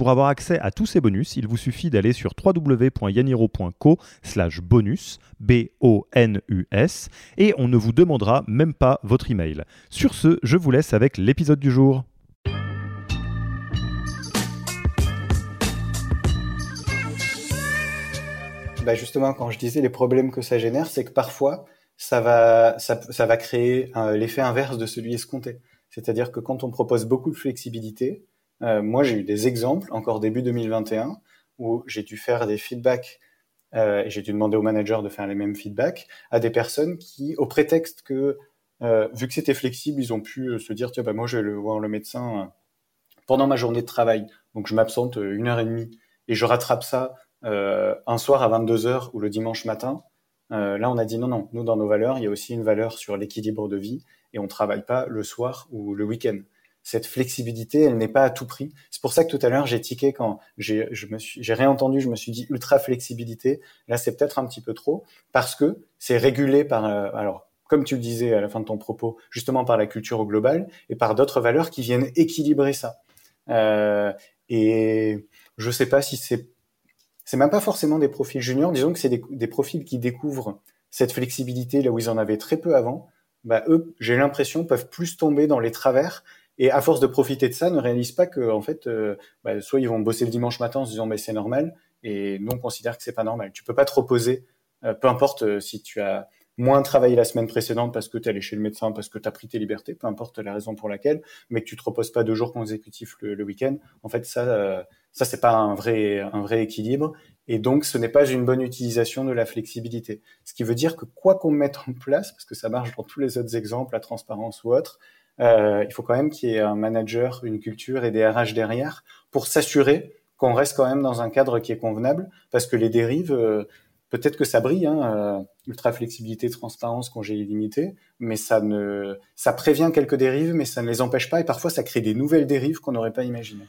Pour avoir accès à tous ces bonus, il vous suffit d'aller sur www.yaniro.co slash bonus, B-O-N-U-S, et on ne vous demandera même pas votre email. Sur ce, je vous laisse avec l'épisode du jour. Bah justement, quand je disais les problèmes que ça génère, c'est que parfois, ça va, créer euh, l'effet inverse de celui escompté. C'est-à-dire que quand on propose beaucoup de flexibilité, euh, moi, j'ai eu des exemples, encore début 2021, où j'ai dû faire des feedbacks euh, et j'ai dû demander au manager de faire les mêmes feedbacks à des personnes qui, au prétexte que, euh, vu que c'était flexible, ils ont pu se dire, tiens, bah, moi, je vais le voir le médecin pendant ma journée de travail. Donc, je m'absente une heure et demie et je rattrape ça un soir à 22 heures ou le dimanche matin. là, on a dit non, non. Nous, dans nos valeurs, il y a aussi une valeur sur l'équilibre de vie et on travaille pas le soir ou le week-end cette flexibilité, elle n'est pas à tout prix. C'est pour ça que tout à l'heure, j'ai tiqué quand j'ai, je me suis, j'ai réentendu, je me suis dit ultra flexibilité. Là, c'est peut-être un petit peu trop parce que c'est régulé par, euh, alors, comme tu le disais à la fin de ton propos, justement par la culture au global et par d'autres valeurs qui viennent équilibrer ça. Euh, et je sais pas si c'est, c'est même pas forcément des profils juniors. Disons que c'est des, des profils qui découvrent cette flexibilité là où ils en avaient très peu avant. Bah, eux, j'ai l'impression, peuvent plus tomber dans les travers et à force de profiter de ça, ne réalisent pas que en fait, euh, bah, soit ils vont bosser le dimanche matin en se disant mais c'est normal, et nous on considère que c'est pas normal. Tu peux pas te reposer, euh, peu importe euh, si tu as moins travaillé la semaine précédente parce que tu es allé chez le médecin, parce que tu as pris tes libertés, peu importe la raison pour laquelle, mais que tu te reposes pas deux jours consécutifs le, week-end. En fait, ça, ça c'est pas un vrai, un vrai équilibre. Et donc, ce n'est pas une bonne utilisation de la flexibilité. Ce qui veut dire que quoi qu'on mette en place, parce que ça marche dans tous les autres exemples, la transparence ou autre, euh, il faut quand même qu'il y ait un manager, une culture et des RH derrière pour s'assurer qu'on reste quand même dans un cadre qui est convenable, parce que les dérives, euh, peut-être que ça brille, hein, euh, ultra flexibilité, transparence, congé illimité, mais ça ne, ça prévient quelques dérives, mais ça ne les empêche pas, et parfois ça crée des nouvelles dérives qu'on n'aurait pas imaginées.